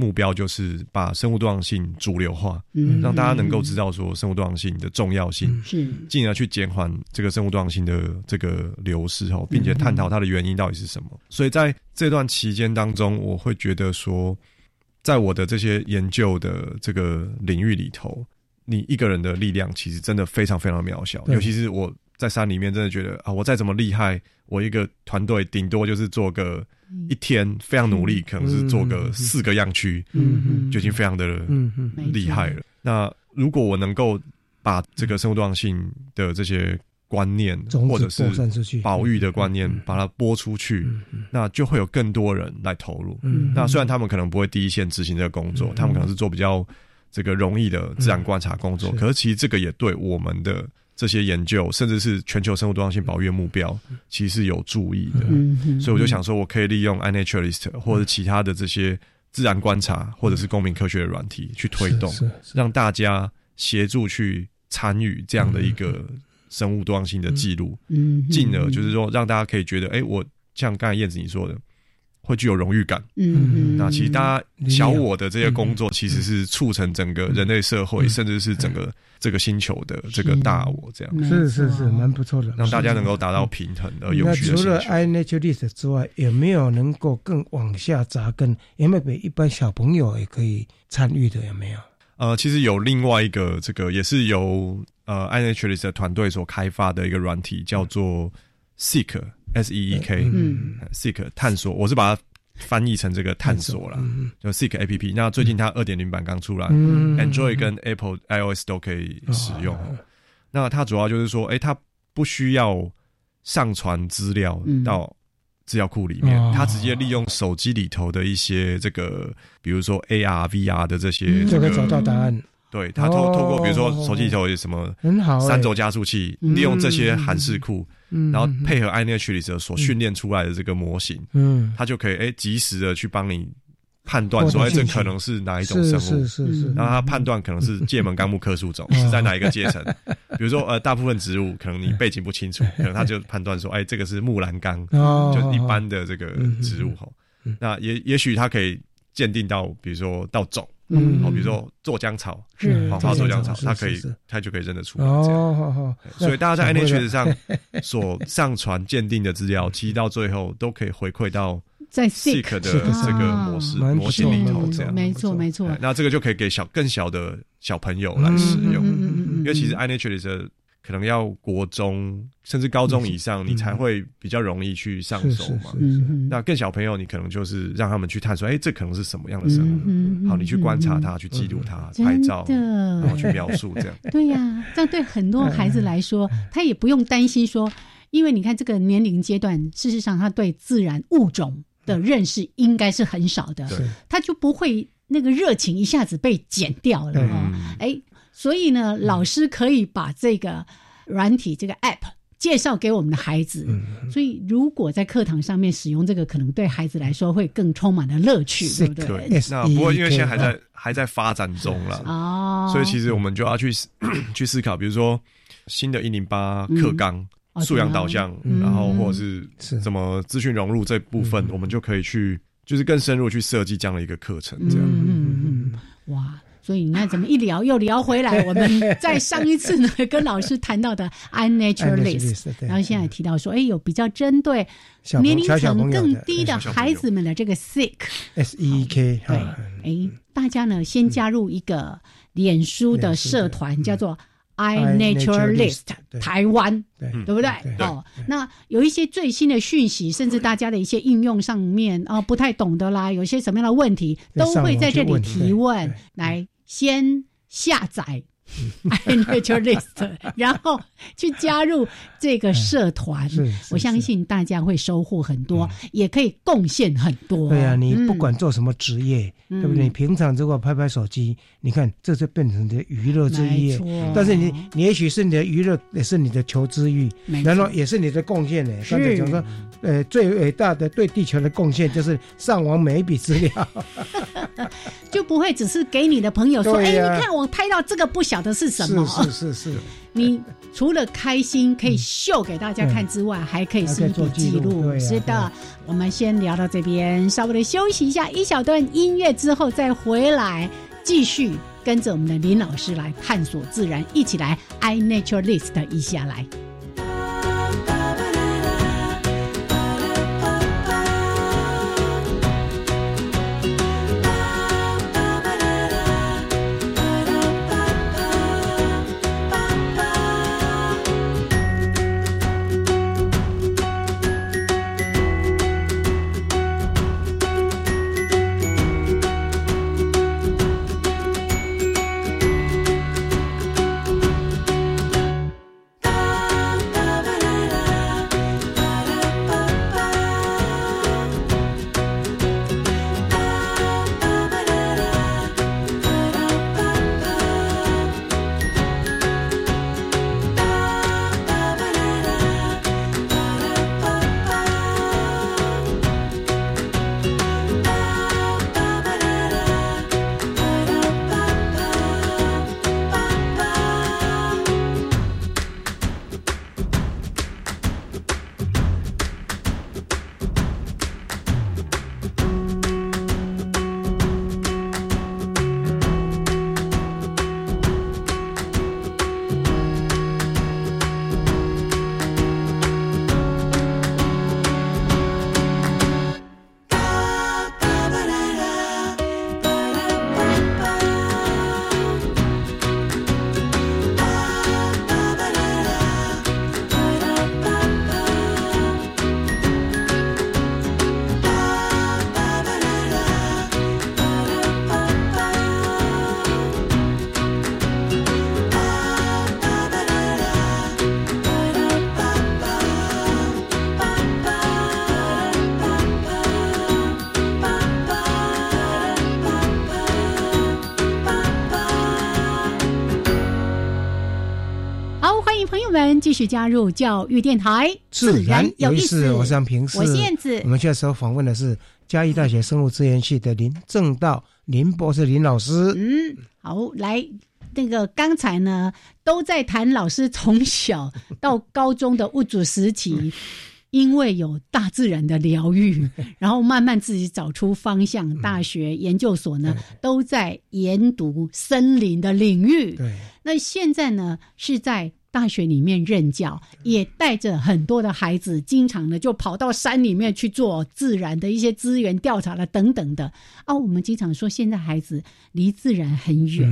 目标就是把生物多样性主流化，嗯，让大家能够知道说生物多样性的重要性，是，进而去减缓这个生物多样性的这个流失哦，并且探讨它的原因到底是什么。所以在这段期间当中，我会觉得说，在我的这些研究的这个领域里头，你一个人的力量其实真的非常非常渺小，尤其是我在山里面，真的觉得啊，我再怎么厉害，我一个团队顶多就是做个。一天非常努力，可能是做个四个样区，嗯。就已经非常的厉害了。那如果我能够把这个生物多样性的这些观念，或者是保育的观念，把它播出去，那就会有更多人来投入。那虽然他们可能不会第一线执行这个工作，他们可能是做比较这个容易的自然观察工作，可是其实这个也对我们的。这些研究，甚至是全球生物多样性保育目标，其实是有注意的。所以我就想说，我可以利用 iNaturalist 或者其他的这些自然观察，或者是公民科学的软体去推动，让大家协助去参与这样的一个生物多样性的记录，进而就是说，让大家可以觉得，哎，我像刚才燕子你说的。会具有荣誉感。嗯，那其实大家小我的这些工作，其实是促成整个人类社会，甚至是整个这个星球的这个大我这样。是是是，蛮不错的，让大家能够达到平衡而有序的除了 i naturalist 之外，有没有能够更往下扎根？有没有给一般小朋友也可以参与的？有没有？呃，其实有另外一个这个也是由呃 i naturalist 团队所开发的一个软体，叫做 Seek。S E E K，嗯，Seek 探索，我是把它翻译成这个探索了，就 Seek A P P。那最近它二点零版刚出来，Android 跟 Apple iOS 都可以使用。那它主要就是说，哎，它不需要上传资料到资料库里面，它直接利用手机里头的一些这个，比如说 A R V R 的这些，就可以找到答案。对，它透透过比如说手机里头有什么三轴加速器，利用这些函式库。然后配合 iNaturalist 所训练出来的这个模型，嗯，它就可以哎及时的去帮你判断说哎这可能是哪一种生物，是是是，然后它判断可能是界门纲目科属种是在哪一个阶层，*laughs* 比如说呃大部分植物可能你背景不清楚，*laughs* 可能它就判断说哎这个是木兰纲，就一般的这个植物哈，那也也许它可以鉴定到比如说到种。嗯，好，比如说做姜草，是，好，做姜草，它可以，它就可以认得出来。哦，所以大家在 iNaturalist 上所 *laughs* 上传鉴定的资料，其实到最后都可以回馈到在 Seek 的这个模式模型里头，这样，没错没错。那这个就可以给小更小的小朋友来使用，因为其实 iNaturalist。可能要国中甚至高中以上，你才会比较容易去上手嘛。那更小朋友，你可能就是让他们去探索，哎，这可能是什么样的生物？好，你去观察它，去记录它，拍照，然后去描述这样。*laughs* 对呀，这样对很多孩子来说，他也不用担心说，因为你看这个年龄阶段，事实上他对自然物种的认识应该是很少的，他就不会那个热情一下子被减掉了。哎。所以呢，老师可以把这个软体、这个 App 介绍给我们的孩子。所以，如果在课堂上面使用这个，可能对孩子来说会更充满了乐趣，对不对？那不过，因为现在还在还在发展中了哦，所以其实我们就要去 *coughs* 去思考，比如说新的一零八课纲、素养导向，然后或者是什么资讯融入这部分，我们就可以去就是更深入去设计这样的一个课程，这样。嗯嗯嗯，哇。所以你看，怎么一聊又聊回来？*laughs* 我们在上一次呢，*laughs* 跟老师谈到的 unnaturalist，然后现在提到说，哎，有比较针对年龄层更低的孩子们的这个 sick，s e k，对，哎，大家呢先加入一个脸书的社团，叫做 iNaturalist 台湾，对不对？哦，那有一些最新的讯息，甚至大家的一些应用上面啊不太懂得啦，有些什么样的问题，都会在这里提问来。先下载。*laughs* iNaturalist，*laughs* 然后去加入这个社团，我相信大家会收获很多，也可以贡献很多。对啊，你不管做什么职业，对不对？你平常如果拍拍手机，你看这就变成你的娱乐之一。但是你，你也许是你的娱乐，也是你的求知欲，然后也是你的贡献呢。刚才讲说，呃，最伟大的对地球的贡献就是上网每一笔资料，*laughs* 就不会只是给你的朋友说，哎，你看我拍到这个不小。晓得是什么。是是是。*laughs* 你除了开心可以秀给大家看之外，还可以是一笔记录。是的，我们先聊到这边，稍微的休息一下，一小段音乐之后再回来，继续跟着我们的林老师来探索自然，一起来 i naturalist 一下来。续加入教育电台，自然有意思。我是杨平，我是燕子。我们这时候访问的是嘉义大学生物资源系的林正道林博士林老师。嗯，好，来，那个刚才呢都在谈老师从小到高中的物主时期，因为有大自然的疗愈，*laughs* 然后慢慢自己找出方向。大学研究所呢都在研读森林的领域。对，那现在呢是在。大学里面任教，也带着很多的孩子，经常的就跑到山里面去做自然的一些资源调查了等等的。啊，我们经常说现在孩子离自然很远，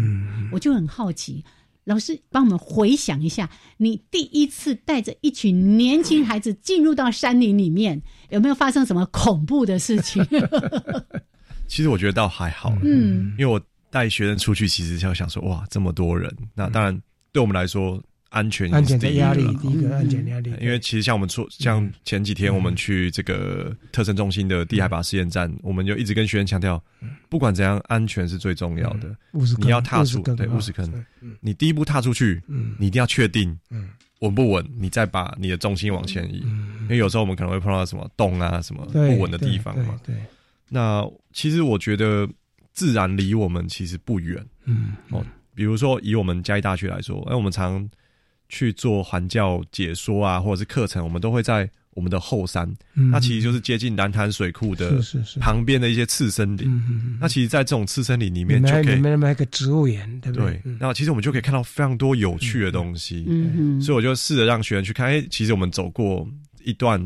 我就很好奇，老师帮我们回想一下，你第一次带着一群年轻孩子进入到山林里面，有没有发生什么恐怖的事情？*laughs* 其实我觉得倒还好，嗯，因为我带学生出去，其实要想说，哇，这么多人，那当然对我们来说。安全安全的压力，第一个安全压力。因为其实像我们说，像前几天我们去这个特征中心的地海拔试验站，我们就一直跟学员强调，不管怎样，安全是最重要的。你要踏出对五十坑，你第一步踏出去，你一定要确定稳不稳，你再把你的重心往前移。因为有时候我们可能会碰到什么洞啊，什么不稳的地方嘛。对，那其实我觉得自然离我们其实不远。嗯，哦，比如说以我们嘉义大学来说，哎，我们常。去做环教解说啊，或者是课程，我们都会在我们的后山，那其实就是接近南潭水库的旁边的一些次森林。那其实，在这种次森林里面，就可以里面个植物园，对不对？那其实我们就可以看到非常多有趣的东西。所以我就试着让学员去看，哎，其实我们走过一段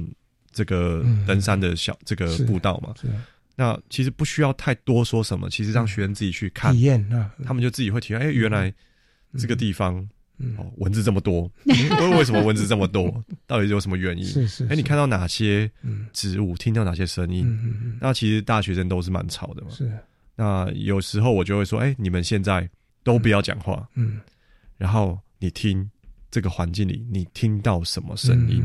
这个登山的小这个步道嘛。那其实不需要太多说什么，其实让学员自己去看体验啊，他们就自己会体验。哎，原来这个地方。哦，蚊子这么多，为 *laughs* 为什么蚊子这么多？*laughs* 到底有什么原因？是是。哎，你看到哪些植物？听到哪些声音？那其实大学生都是蛮吵的嘛。是。那有时候我就会说，哎，你们现在都不要讲话。嗯。然后你听。这个环境里，你听到什么声音？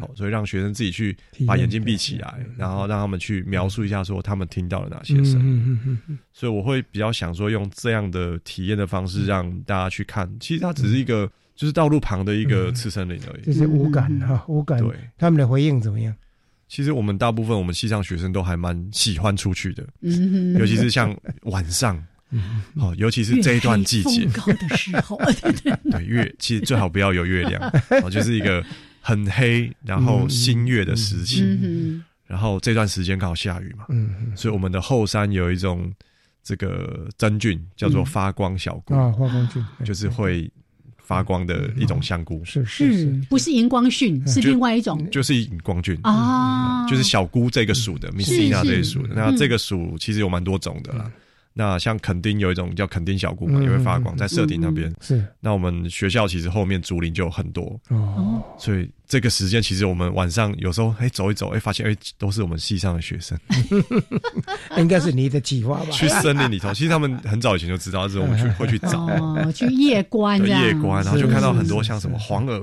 好，所以让学生自己去把眼睛闭起来，然后让他们去描述一下，说他们听到了哪些声音。所以我会比较想说，用这样的体验的方式让大家去看。其实它只是一个，就是道路旁的一个次森林而已。这是无感哈，无感。对，他们的回应怎么样？其实我们大部分我们西藏学生都还蛮喜欢出去的，尤其是像晚上。哦，尤其是这一段季节。高的时候，对月其实最好不要有月亮，*laughs* 哦，就是一个很黑，然后新月的时期，然后这段时间刚好下雨嘛，嗯，所以我们的后山有一种这个真菌叫做发光小菇。啊，发光菌就是会。发光的一种香菇，是是，不是荧光菌，是另外一种，就是荧光菌。啊，就是小菇这个属的，米斯纳这一属的，那这个属其实有蛮多种的啦。那像垦丁有一种叫垦丁小菇嘛，也会发光，在社顶那边。是。那我们学校其实后面竹林就有很多哦，所以这个时间其实我们晚上有时候哎走一走，哎发现哎都是我们系上的学生，*laughs* 应该是你的计划吧？去森林里头，其实他们很早以前就知道，是我们去会去找，*laughs* 哦，去夜观，夜观，然后就看到很多像什么黄鹅，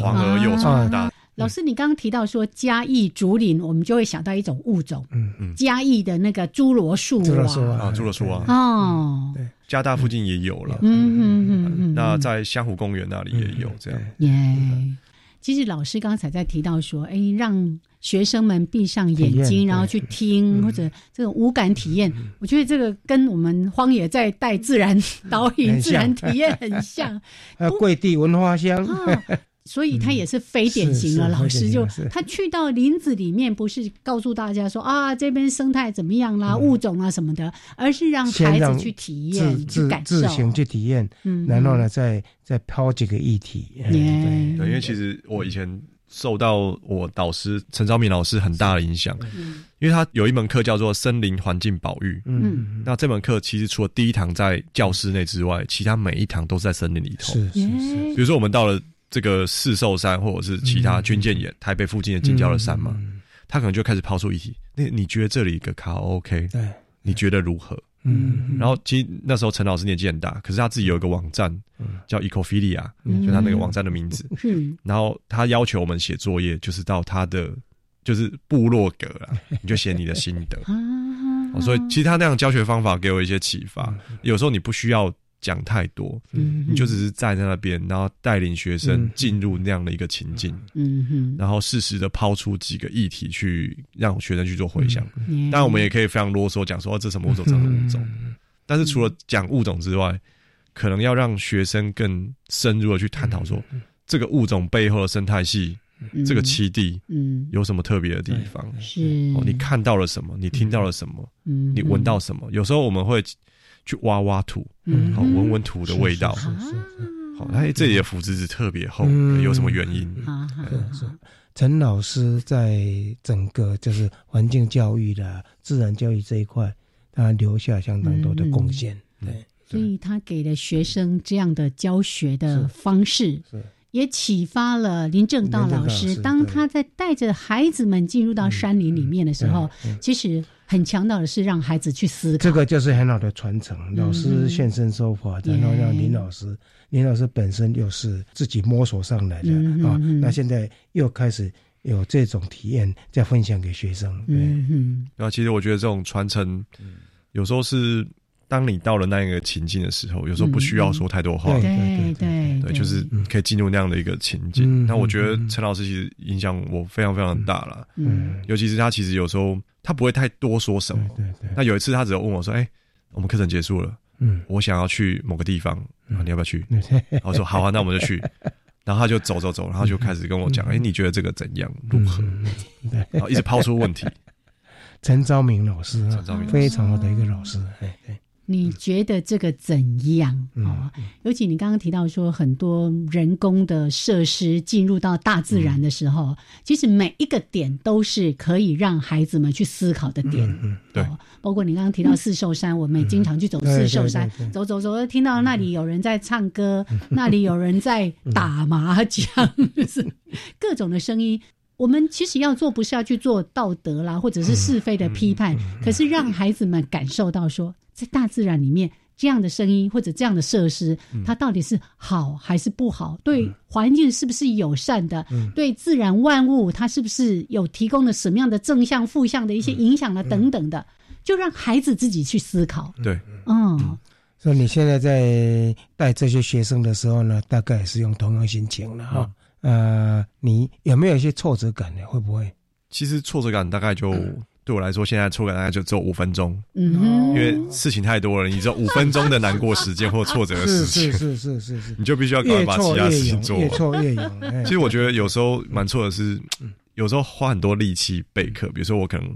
黄鹅幼虫大。老师，你刚刚提到说嘉义竹林，我们就会想到一种物种，嗯嗯，嘉义的那个侏罗树啊，侏罗树啊，哦，对，嘉大附近也有了，嗯嗯嗯嗯，那在香湖公园那里也有这样。耶，其实老师刚才在提到说，哎，让学生们闭上眼睛，然后去听或者这种无感体验，我觉得这个跟我们荒野在带自然 *laughs* 导引、自然体验很像。*laughs* 呃，桂地文花香。所以他也是非典型的老师，就他去到林子里面，不是告诉大家说啊这边生态怎么样啦，物种啊什么的，而是让孩子去体验、去感受、自行去体验，嗯然后呢，再再抛几个议题。对，因为其实我以前受到我导师陈昭明老师很大的影响，因为他有一门课叫做森林环境保育。嗯，那这门课其实除了第一堂在教室内之外，其他每一堂都是在森林里头。是是是，比如说我们到了。这个四寿山或者是其他军舰岩台北附近的近郊的山嘛，他可能就开始抛出议题。那你觉得这里一个卡 OK？对，你觉得如何？嗯，然后其实那时候陈老师年纪很大，可是他自己有一个网站，叫 Ecophilia，就他那个网站的名字。嗯，然后他要求我们写作业，就是到他的就是部落格啊，*laughs* 你就写你的心得。啊，所以其实他那样教学方法给我一些启发。有时候你不需要。讲太多，嗯，你就只是站在那边，然后带领学生进入那样的一个情境，嗯哼，然后适时的抛出几个议题去让学生去做回想。当然，我们也可以非常啰嗦讲说这什么物种，什么物种。但是除了讲物种之外，可能要让学生更深入的去探讨说这个物种背后的生态系，这个栖地，嗯，有什么特别的地方？是，你看到了什么？你听到了什么？嗯，你闻到什么？有时候我们会。去挖挖土，好闻闻土的味道，好，哎，这里的腐殖质特别厚，有什么原因？是陈老师在整个就是环境教育的自然教育这一块，他留下相当多的贡献。对，所以他给了学生这样的教学的方式，也启发了林正道老师。当他在带着孩子们进入到山林里面的时候，其实。很强调的是让孩子去思考，这个就是很好的传承。老师现身说法，然后让林老师，林老师本身又是自己摸索上来的啊。那现在又开始有这种体验，再分享给学生。嗯嗯。那其实我觉得这种传承，有时候是当你到了那一个情境的时候，有时候不需要说太多话。对对对，就是可以进入那样的一个情境。那我觉得陈老师其实影响我非常非常大了。嗯，尤其是他其实有时候。他不会太多说什么。对对。那有一次，他只有问我说：“哎，我们课程结束了，嗯，我想要去某个地方，啊，你要不要去？” *laughs* 我说：“好啊，那我们就去。*laughs* ”然后他就走走走，然后就开始跟我讲：“哎，你觉得这个怎样？如何？”对，然后一直抛出问题。*laughs* 陈昭明老师，陈昭明非常好的一个老师。哎对。你觉得这个怎样啊？尤其你刚刚提到说，很多人工的设施进入到大自然的时候，其实每一个点都是可以让孩子们去思考的点。嗯，对。包括你刚刚提到四寿山，我们也经常去走四寿山，走走走，听到那里有人在唱歌，那里有人在打麻将，就是各种的声音。我们其实要做，不是要去做道德啦，或者是是非的批判，可是让孩子们感受到说。在大自然里面，这样的声音或者这样的设施，它到底是好还是不好？对环境是不是友善的？对自然万物，它是不是有提供了什么样的正向、负向的一些影响啊等等的？就让孩子自己去思考。对，嗯。所以你现在在带这些学生的时候呢，大概也是用同样心情了哈。呃，你有没有一些挫折感呢？会不会？其实挫折感大概就对我来说，现在错感大概就只有五分钟，嗯，因为事情太多了，你只有五分钟的难过时间或挫折的时间，是是是是是，你就必须要赶快把其他事情做，越挫越勇。*laughs* 其实我觉得有时候蛮错的是，有时候花很多力气备课，比如说我可能，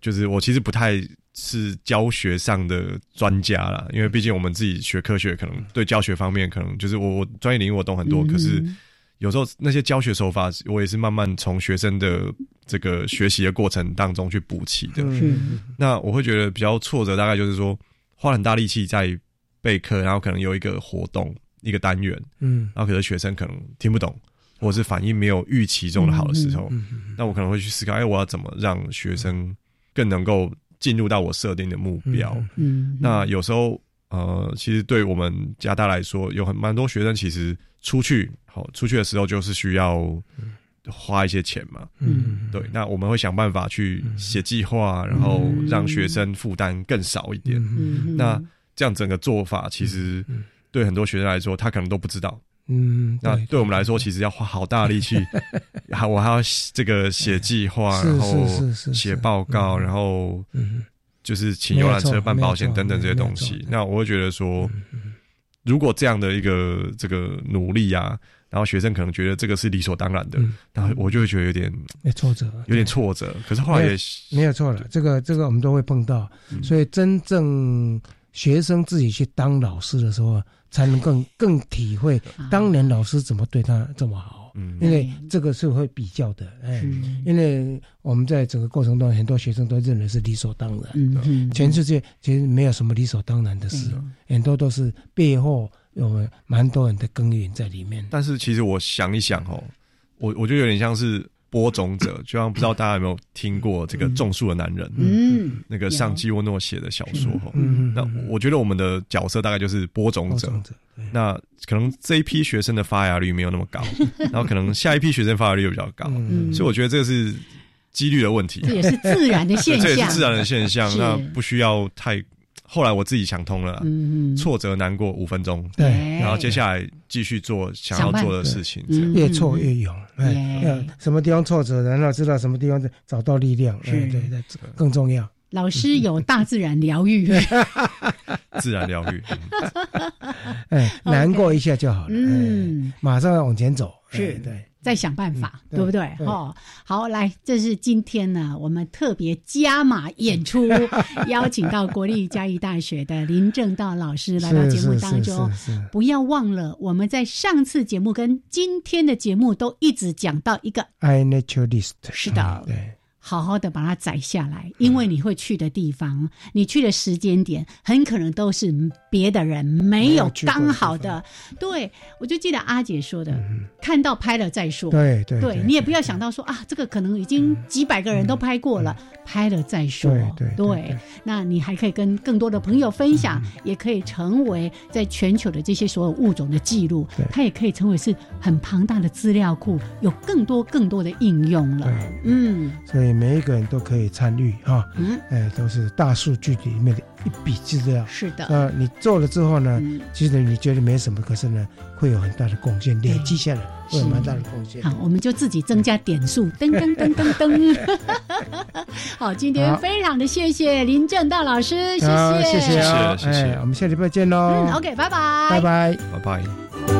就是我其实不太是教学上的专家啦，因为毕竟我们自己学科学，可能对教学方面可能就是我我专业领域我懂很多，可是。有时候那些教学手法，我也是慢慢从学生的这个学习的过程当中去补齐的。那我会觉得比较挫折，大概就是说花很大力气在备课，然后可能有一个活动一个单元，嗯，然后可是学生可能听不懂，或者是反应没有预期中的好的时候，那我可能会去思考，哎，我要怎么让学生更能够进入到我设定的目标？嗯，那有时候呃，其实对我们加大来说，有很蛮多学生其实出去。好，出去的时候就是需要花一些钱嘛。嗯，对。那我们会想办法去写计划，然后让学生负担更少一点。嗯，那这样整个做法其实对很多学生来说，他可能都不知道。嗯，那对我们来说，其实要花好大力气，*laughs* 还我还要这个写计划，然后写报告，然后就是请游览车办保险等等这些东西。那我会觉得说，如果这样的一个这个努力啊。然后学生可能觉得这个是理所当然的，然后我就会觉得有点挫折，有点挫折。可是后来也没有错了，这个这个我们都会碰到，所以真正学生自己去当老师的时候，才能更更体会当年老师怎么对他这么好。嗯，因为这个是会比较的，哎，因为我们在整个过程中，很多学生都认为是理所当然。嗯，全世界其实没有什么理所当然的事，很多都是背后。有蛮多人的耕耘在里面，但是其实我想一想哦，我我觉得有点像是播种者，*laughs* 就像不知道大家有没有听过这个种树的男人，嗯，那个上基沃诺写的小说哈，嗯，那我觉得我们的角色大概就是播种者，那可能这一批学生的发芽率没有那么高，*laughs* 然后可能下一批学生发芽率又比较高，所以我觉得这个是几率的问题，这也是自然的现象，*laughs* 这也是自然的现象，那不需要太。后来我自己想通了，挫折难过五分钟，对，然后接下来继续做想要做的事情，越挫越勇，哎，什么地方挫折，然后知道什么地方找到力量，对对，更重要。老师有大自然疗愈，*laughs* 自然疗愈，哎，难过一下就好了，嗯，马上要往前走，是。对。再想办法，对不对？哦，好，来，这是今天呢，我们特别加码演出，*laughs* 邀请到国立嘉义大学的林正道老师来到节目当中。不要忘了，我们在上次节目跟今天的节目都一直讲到一个 i naturalist，是的，对。好好的把它载下来，因为你会去的地方，你去的时间点，很可能都是别的人没有刚好的。对，我就记得阿姐说的，看到拍了再说。对对，对你也不要想到说啊，这个可能已经几百个人都拍过了，拍了再说。对对，那你还可以跟更多的朋友分享，也可以成为在全球的这些所有物种的记录，它也可以成为是很庞大的资料库，有更多更多的应用了。嗯，所以。每一个人都可以参与哈，嗯，哎，都是大数据里面的一笔资料。是的，呃，你做了之后呢，其实你觉得没什么，可是呢，会有很大的贡献，累积下来会有蛮大的贡献。好，我们就自己增加点数，噔噔噔噔噔。*laughs* 好，今天非常的谢谢林正道老师，谢谢，谢谢，谢谢，我们下礼拜见喽。嗯，OK，拜拜，拜拜，拜拜。